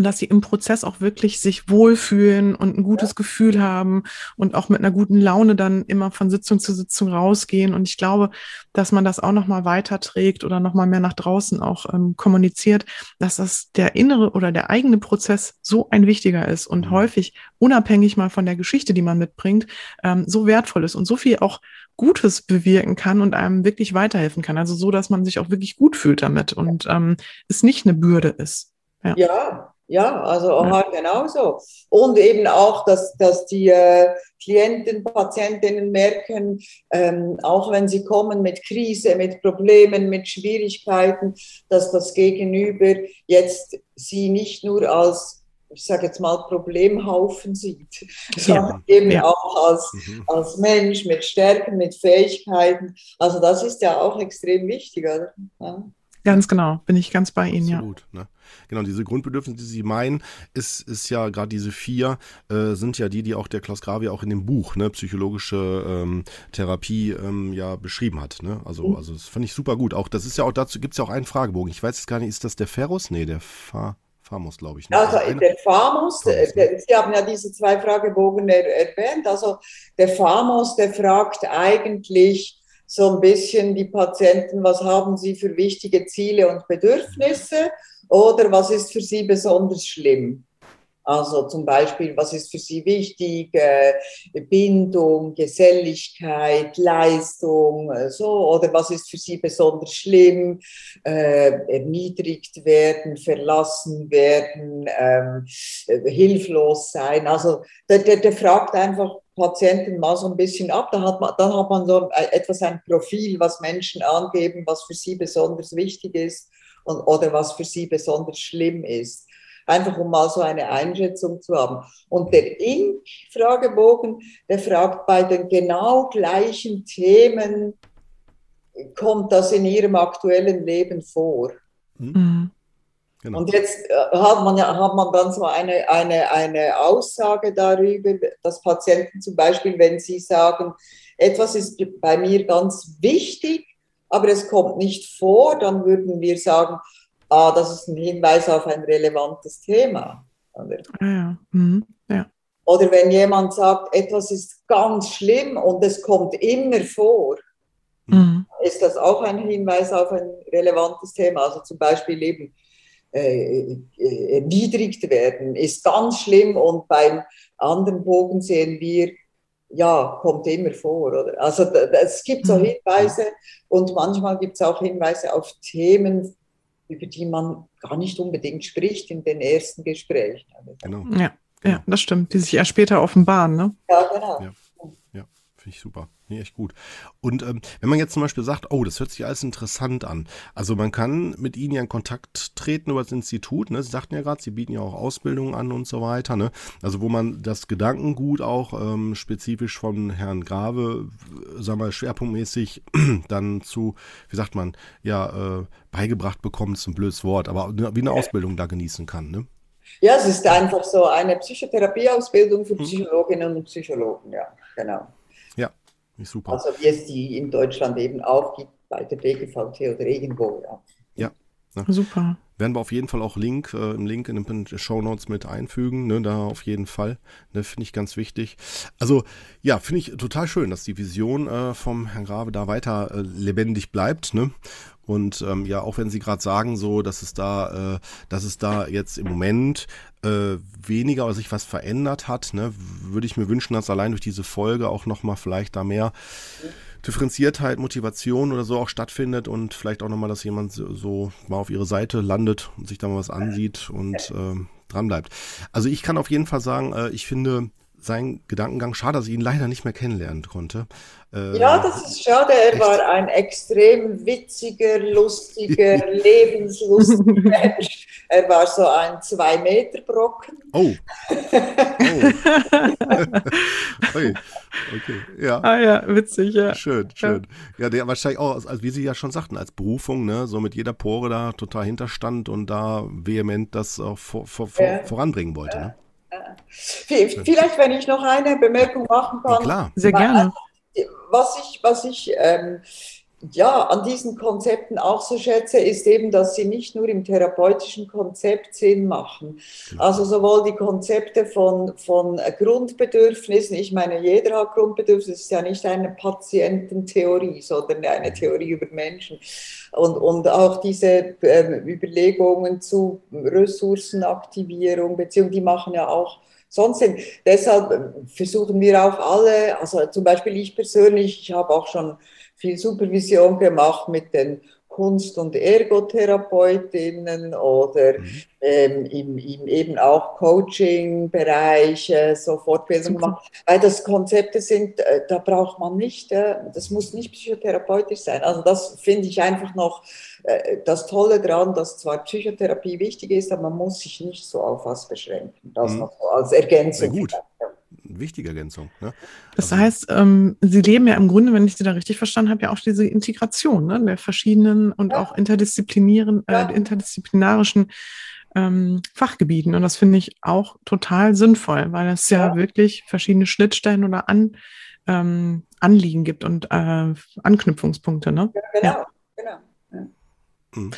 dass sie im Prozess auch wirklich sich wohlfühlen und ein gutes. Gefühl haben und auch mit einer guten Laune dann immer von Sitzung zu Sitzung rausgehen. Und ich glaube, dass man das auch nochmal weiterträgt oder nochmal mehr nach draußen auch ähm, kommuniziert, dass das der innere oder der eigene Prozess so ein wichtiger ist und mhm. häufig unabhängig mal von der Geschichte, die man mitbringt, ähm, so wertvoll ist und so viel auch Gutes bewirken kann und einem wirklich weiterhelfen kann. Also so, dass man sich auch wirklich gut fühlt damit und ähm, es nicht eine Bürde ist. Ja. ja, ja, also ja. genauso. Und eben auch, dass, dass die äh, Klienten, Patientinnen merken, ähm, auch wenn sie kommen mit Krise, mit Problemen, mit Schwierigkeiten, dass das Gegenüber jetzt sie nicht nur als ich sage jetzt mal, Problemhaufen sieht, sondern ja, eben ja. auch als, mhm. als Mensch mit Stärken, mit Fähigkeiten. Also das ist ja auch extrem wichtig, oder? Ja. Ganz genau, bin ich ganz bei Ihnen, Absolut, ja. Ne? Genau, diese Grundbedürfnisse, die Sie meinen, ist, ist ja gerade diese vier, äh, sind ja die, die auch der Klaus Gravi auch in dem Buch, ne, psychologische ähm, Therapie, ähm, ja beschrieben hat. Ne? Also, mhm. also das fand ich super gut. Auch das ist ja auch dazu, gibt es ja auch einen Fragebogen. Ich weiß jetzt gar nicht, ist das der Ferus? Nee, der Fa Famos, glaube ich. Ne? Also, also der Famos, Famos ne? Sie haben ja diese zwei Fragebogen er erwähnt. Also der Famos, der fragt eigentlich, so ein bisschen die Patienten, was haben sie für wichtige Ziele und Bedürfnisse oder was ist für sie besonders schlimm. Also zum Beispiel, was ist für sie wichtig? Äh, Bindung, Geselligkeit, Leistung, äh, so. Oder was ist für sie besonders schlimm? Äh, erniedrigt werden, verlassen werden, ähm, hilflos sein. Also der, der, der fragt einfach Patienten mal so ein bisschen ab. Dann hat man, dann hat man so etwas ein Profil, was Menschen angeben, was für sie besonders wichtig ist und, oder was für sie besonders schlimm ist. Einfach um mal so eine Einschätzung zu haben. Und der INK-Fragebogen, der fragt bei den genau gleichen Themen, kommt das in ihrem aktuellen Leben vor? Mhm. Genau. Und jetzt äh, hat man, ja, hat man dann so eine, eine, eine Aussage darüber, dass Patienten zum Beispiel, wenn sie sagen, etwas ist bei mir ganz wichtig, aber es kommt nicht vor, dann würden wir sagen, ah, das ist ein Hinweis auf ein relevantes Thema. Oder? Ah, ja. Mhm. ja. Oder wenn jemand sagt, etwas ist ganz schlimm und es kommt immer vor, mhm. ist das auch ein Hinweis auf ein relevantes Thema. Also zum Beispiel eben, äh, äh, erniedrigt werden, ist ganz schlimm und beim anderen Bogen sehen wir, ja, kommt immer vor. Oder? Also es gibt so mhm. Hinweise und manchmal gibt es auch Hinweise auf Themen, über die man gar nicht unbedingt spricht in den ersten Gesprächen. Genau. Ja. Ja, das stimmt. Die sich erst später offenbaren, ne? Ja, genau. Ja finde ich super. Nee, echt gut. Und ähm, wenn man jetzt zum Beispiel sagt, oh, das hört sich alles interessant an. Also man kann mit Ihnen ja in Kontakt treten über das Institut. Ne? Sie sagten ja gerade, Sie bieten ja auch Ausbildungen an und so weiter. Ne? Also wo man das Gedankengut auch ähm, spezifisch von Herrn Grave, sagen wir schwerpunktmäßig dann zu, wie sagt man, ja, äh, beigebracht bekommt, ist ein blödes Wort, aber wie eine Ausbildung da genießen kann. Ne? Ja, es ist einfach so eine Psychotherapieausbildung für hm. Psychologinnen und Psychologen, ja, genau. Super. Also wie es die in Deutschland eben auch gibt, bei der DGVT oder irgendwo, ja. Ja. ja. Super. Werden wir auf jeden Fall auch Link, äh, im Link in den Show Notes mit einfügen, ne, da auf jeden Fall. Ne, finde ich ganz wichtig. Also, ja, finde ich total schön, dass die Vision äh, vom Herrn Grave da weiter äh, lebendig bleibt, ne? Und ähm, ja, auch wenn Sie gerade sagen, so, dass es da, äh, dass es da jetzt im Moment äh, weniger oder sich was verändert hat, ne, würde ich mir wünschen, dass allein durch diese Folge auch nochmal vielleicht da mehr Differenziertheit, Motivation oder so auch stattfindet und vielleicht auch nochmal, dass jemand so, so, mal auf ihre Seite landet und sich da mal was ansieht und äh, dran bleibt. Also ich kann auf jeden Fall sagen, äh, ich finde sein Gedankengang. Schade, dass ich ihn leider nicht mehr kennenlernen konnte. Äh, ja, das ist schade. Er echt? war ein extrem witziger, lustiger, lebenslustiger Mensch. Er war so ein Zwei-Meter-Brocken. Oh. oh. okay. Ja. Ah ja, witzig, ja. Schön, schön. Ja, ja der wahrscheinlich auch, also wie Sie ja schon sagten, als Berufung, ne, so mit jeder Pore da total hinterstand und da vehement das auch vor, vor, ja. voranbringen wollte. Ne? Vielleicht, wenn ich noch eine Bemerkung machen kann. Ja, klar. Sehr gerne. Was ich, was ich ähm, ja, an diesen Konzepten auch so schätze, ist eben, dass sie nicht nur im therapeutischen Konzept Sinn machen. Also sowohl die Konzepte von, von Grundbedürfnissen, ich meine, jeder hat Grundbedürfnisse, es ist ja nicht eine Patiententheorie, sondern eine Theorie über Menschen. Und, und auch diese äh, Überlegungen zu Ressourcenaktivierung, beziehungsweise die machen ja auch sonst Sinn. Deshalb versuchen wir auch alle, also zum Beispiel ich persönlich, ich habe auch schon viel Supervision gemacht mit den Kunst- und Ergotherapeutinnen oder mhm. ähm, im, im, eben auch Coaching-Bereich äh, so Fortbildung gemacht. Weil das Konzepte sind, äh, da braucht man nicht, äh, das muss nicht psychotherapeutisch sein. Also das finde ich einfach noch äh, das Tolle daran, dass zwar Psychotherapie wichtig ist, aber man muss sich nicht so auf was beschränken. Das mhm. noch so als Ergänzung. Sehr gut wichtige Ergänzung. Ne? Das also, heißt, ähm, Sie leben ja im Grunde, wenn ich Sie da richtig verstanden habe, ja auch diese Integration ne, der verschiedenen und ja. auch interdisziplinären, äh, ja. interdisziplinarischen ähm, Fachgebieten. Und das finde ich auch total sinnvoll, weil es ja, ja wirklich verschiedene Schnittstellen oder An, ähm, Anliegen gibt und äh, Anknüpfungspunkte. Ne? genau, genau. Mhm.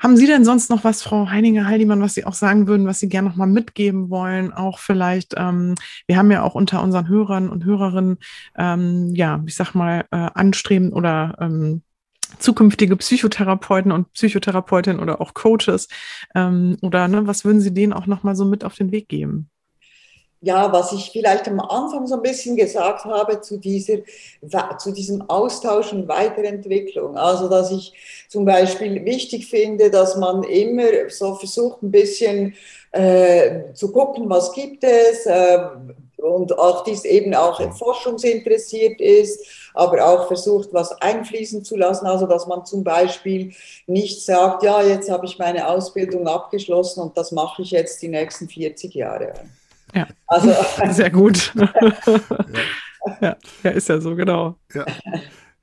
Haben Sie denn sonst noch was, Frau Heininger-Heidimann, was Sie auch sagen würden, was Sie gerne noch mal mitgeben wollen? Auch vielleicht, ähm, wir haben ja auch unter unseren Hörern und Hörerinnen, ähm, ja, ich sag mal, äh, anstreben oder ähm, zukünftige Psychotherapeuten und Psychotherapeutinnen oder auch Coaches. Ähm, oder ne, was würden Sie denen auch noch mal so mit auf den Weg geben? Ja, was ich vielleicht am Anfang so ein bisschen gesagt habe zu, dieser, zu diesem Austausch und Weiterentwicklung. Also, dass ich zum Beispiel wichtig finde, dass man immer so versucht, ein bisschen äh, zu gucken, was gibt es äh, und auch dies eben auch forschungsinteressiert ist, aber auch versucht, was einfließen zu lassen. Also, dass man zum Beispiel nicht sagt, ja, jetzt habe ich meine Ausbildung abgeschlossen und das mache ich jetzt die nächsten 40 Jahre. Ja, also, sehr gut. ja. ja. ist ja so, genau. Ja.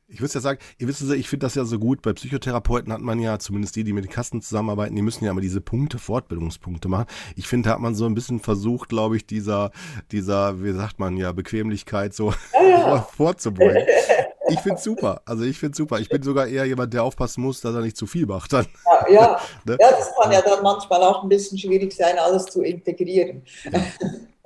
Ich würde ja sagen, ihr wisst ja, ich finde das ja so gut. Bei Psychotherapeuten hat man ja, zumindest die, die mit den Kassen zusammenarbeiten, die müssen ja immer diese Punkte, Fortbildungspunkte machen. Ich finde, da hat man so ein bisschen versucht, glaube ich, dieser, dieser, wie sagt man ja, Bequemlichkeit so ja, vorzubringen. Ich finde es super. Also ich finde super. Ich bin sogar eher jemand, der aufpassen muss, dass er nicht zu viel macht. Dann. Ja, ja. ne? ja das kann ja dann manchmal auch ein bisschen schwierig sein, alles zu integrieren. Ja.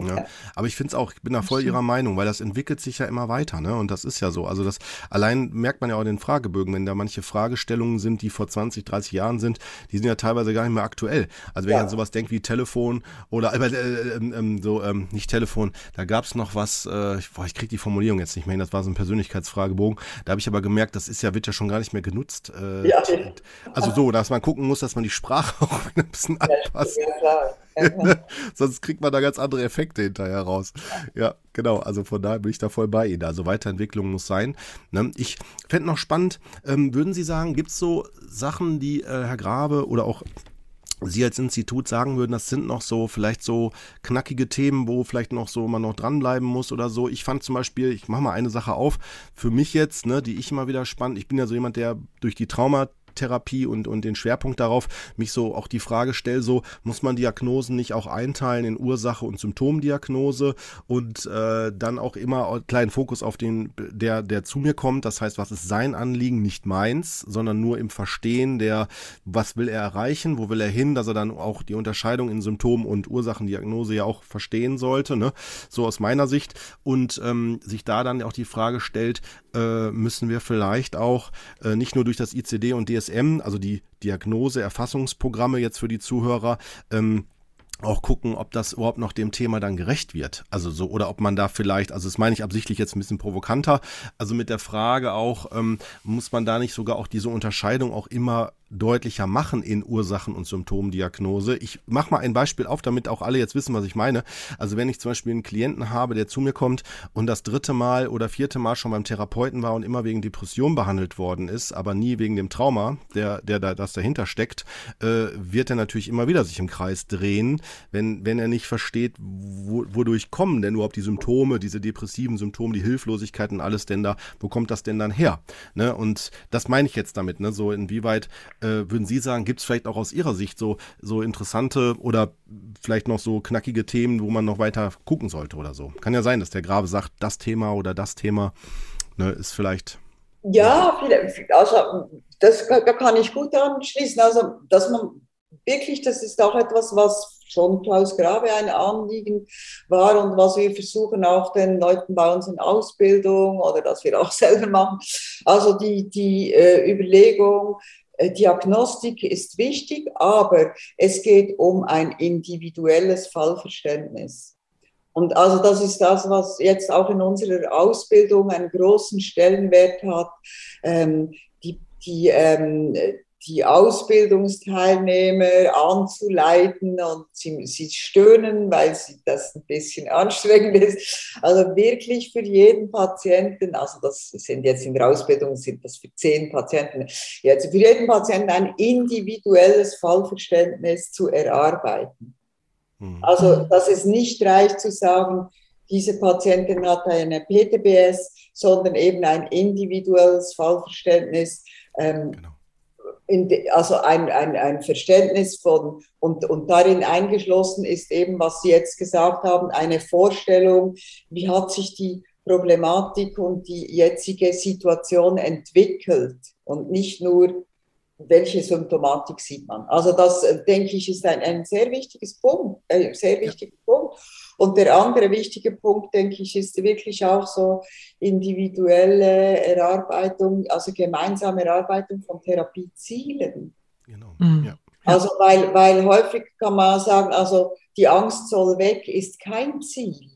Ja. Aber ich finde es auch, ich bin da voll Ihrer Meinung, weil das entwickelt sich ja immer weiter, ne? Und das ist ja so. Also das allein merkt man ja auch in den Fragebögen, wenn da manche Fragestellungen sind, die vor 20, 30 Jahren sind, die sind ja teilweise gar nicht mehr aktuell. Also wenn ja. ich an sowas denke wie Telefon oder äh, äh, äh, so, ähm, nicht Telefon, da gab es noch was, äh, boah, ich kriege die Formulierung jetzt nicht mehr hin, das war so ein Persönlichkeitsfragebogen. Da habe ich aber gemerkt, das ist ja, wird ja schon gar nicht mehr genutzt. Äh, ja. Also so, dass man gucken muss, dass man die Sprache auch ein bisschen anpasst. Ja, klar. Sonst kriegt man da ganz andere Effekte hinterher raus. Ja, genau. Also von daher bin ich da voll bei Ihnen. Also Weiterentwicklung muss sein. Ne? Ich fände noch spannend, ähm, würden Sie sagen, gibt es so Sachen, die äh, Herr Grabe oder auch Sie als Institut sagen würden, das sind noch so vielleicht so knackige Themen, wo vielleicht noch so man noch dranbleiben muss oder so. Ich fand zum Beispiel, ich mache mal eine Sache auf, für mich jetzt, ne, die ich immer wieder spannend, ich bin ja so jemand, der durch die Trauma Therapie und, und den Schwerpunkt darauf mich so auch die Frage stelle, so muss man Diagnosen nicht auch einteilen in Ursache und Symptomdiagnose und äh, dann auch immer kleinen Fokus auf den, der, der zu mir kommt. Das heißt, was ist sein Anliegen, nicht meins, sondern nur im Verstehen der, was will er erreichen, wo will er hin, dass er dann auch die Unterscheidung in Symptomen und Ursachendiagnose ja auch verstehen sollte, ne? so aus meiner Sicht. Und ähm, sich da dann auch die Frage stellt, äh, müssen wir vielleicht auch äh, nicht nur durch das ICD und DSM, also die Diagnose-Erfassungsprogramme jetzt für die Zuhörer, ähm, auch gucken, ob das überhaupt noch dem Thema dann gerecht wird. Also so, oder ob man da vielleicht, also das meine ich absichtlich jetzt ein bisschen provokanter, also mit der Frage auch, ähm, muss man da nicht sogar auch diese Unterscheidung auch immer deutlicher machen in Ursachen- und Symptomdiagnose. Ich mache mal ein Beispiel auf, damit auch alle jetzt wissen, was ich meine. Also wenn ich zum Beispiel einen Klienten habe, der zu mir kommt und das dritte Mal oder vierte Mal schon beim Therapeuten war und immer wegen Depression behandelt worden ist, aber nie wegen dem Trauma, der, der da, das dahinter steckt, äh, wird er natürlich immer wieder sich im Kreis drehen, wenn, wenn er nicht versteht, wo, wodurch kommen denn überhaupt die Symptome, diese depressiven Symptome, die Hilflosigkeit und alles denn da, wo kommt das denn dann her? Ne? Und das meine ich jetzt damit, ne? so inwieweit äh, würden Sie sagen, gibt es vielleicht auch aus Ihrer Sicht so, so interessante oder vielleicht noch so knackige Themen, wo man noch weiter gucken sollte oder so? Kann ja sein, dass der Grabe sagt, das Thema oder das Thema ne, ist vielleicht. Ja, also das da kann ich gut anschließen. Also, dass man wirklich, das ist auch etwas, was schon Klaus Grabe ein Anliegen war und was wir versuchen auch den Leuten bei uns in Ausbildung oder dass wir auch selber machen. Also die, die äh, Überlegung, Diagnostik ist wichtig, aber es geht um ein individuelles Fallverständnis. Und also das ist das, was jetzt auch in unserer Ausbildung einen großen Stellenwert hat. Ähm, die, die, ähm, die Ausbildungsteilnehmer anzuleiten und sie, sie stöhnen, weil sie, das ein bisschen anstrengend ist. Also wirklich für jeden Patienten, also das sind jetzt in der Ausbildung, sind das für zehn Patienten, jetzt für jeden Patienten ein individuelles Fallverständnis zu erarbeiten. Mhm. Also, dass es nicht reicht zu sagen, diese Patientin hat eine PTBS, sondern eben ein individuelles Fallverständnis. Ähm, genau de, also ein, ein, ein Verständnis von, und, und darin eingeschlossen ist eben, was Sie jetzt gesagt haben, eine Vorstellung, wie hat sich die Problematik und die jetzige Situation entwickelt und nicht nur, welche Symptomatik sieht man. Also das, äh, denke ich, ist ein, ein sehr wichtiges Punkt, äh, sehr wichtiger ja. Punkt. Und der andere wichtige Punkt, denke ich, ist wirklich auch so individuelle Erarbeitung, also gemeinsame Erarbeitung von Therapiezielen. Genau. Mhm. Ja. Also weil, weil häufig kann man sagen, also die Angst soll weg, ist kein Ziel.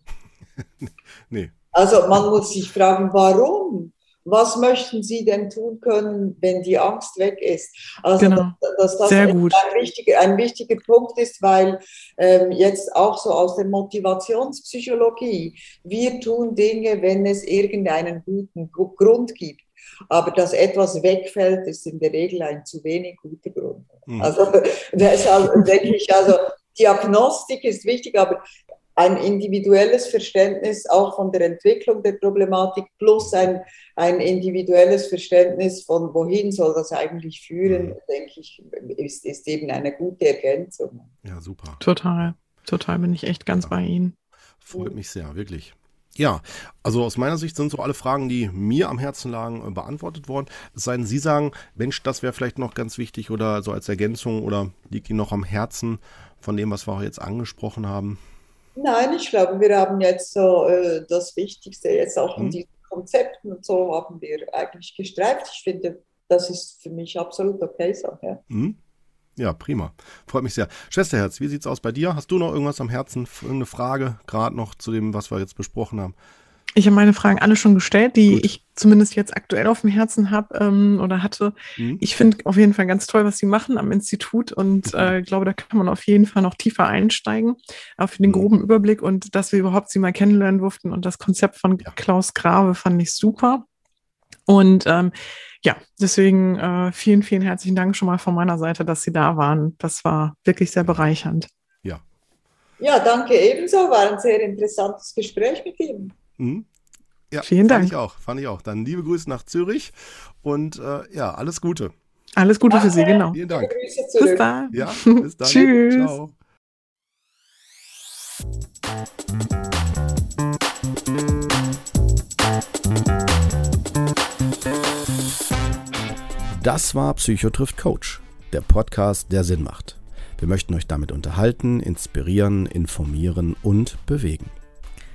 nee. Also man muss sich fragen, warum? Was möchten Sie denn tun können, wenn die Angst weg ist? Also, genau. dass, das Sehr gut. Ein, wichtiger, ein wichtiger Punkt ist, weil ähm, jetzt auch so aus der Motivationspsychologie, wir tun Dinge, wenn es irgendeinen guten Grund gibt. Aber dass etwas wegfällt, ist in der Regel ein zu wenig guter Grund. Mhm. Also deshalb denke ich, also Diagnostik ist wichtig, aber ein individuelles Verständnis auch von der Entwicklung der Problematik plus ein, ein individuelles Verständnis von wohin soll das eigentlich führen, mhm. denke ich, ist, ist eben eine gute Ergänzung. Ja, super. Total, total bin ich echt ganz ja. bei Ihnen. Freut mich sehr, wirklich. Ja, also aus meiner Sicht sind so alle Fragen, die mir am Herzen lagen, äh, beantwortet worden. Es sei denn, Sie sagen, Mensch, das wäre vielleicht noch ganz wichtig oder so als Ergänzung oder liegt Ihnen noch am Herzen von dem, was wir auch jetzt angesprochen haben? Nein, ich glaube, wir haben jetzt so äh, das Wichtigste jetzt auch mhm. in diesen Konzepten und so haben wir eigentlich gestreift. Ich finde, das ist für mich absolut okay so. Ja. Mhm. Ja, prima. Freut mich sehr. Schwesterherz, wie sieht's aus bei dir? Hast du noch irgendwas am Herzen? Irgendeine Frage, gerade noch zu dem, was wir jetzt besprochen haben? Ich habe meine Fragen alle schon gestellt, die Gut. ich zumindest jetzt aktuell auf dem Herzen habe ähm, oder hatte. Mhm. Ich finde auf jeden Fall ganz toll, was Sie machen am Institut und äh, glaube, da kann man auf jeden Fall noch tiefer einsteigen auf den mhm. groben Überblick und dass wir überhaupt Sie mal kennenlernen durften und das Konzept von ja. Klaus Grave fand ich super. Und ähm, ja, deswegen äh, vielen, vielen herzlichen Dank schon mal von meiner Seite, dass Sie da waren. Das war wirklich sehr bereichernd. Ja. Ja, danke ebenso. War ein sehr interessantes Gespräch mit Ihnen. Mhm. Ja, Vielen Dank. Fand ich auch, fand ich auch. Dann liebe Grüße nach Zürich und äh, ja, alles Gute. Alles Gute für Sie, genau. Vielen Dank. Bis dann. Ja, bis dann. Tschüss. Ciao. Das war Psychotrift Coach, der Podcast, der Sinn macht. Wir möchten euch damit unterhalten, inspirieren, informieren und bewegen.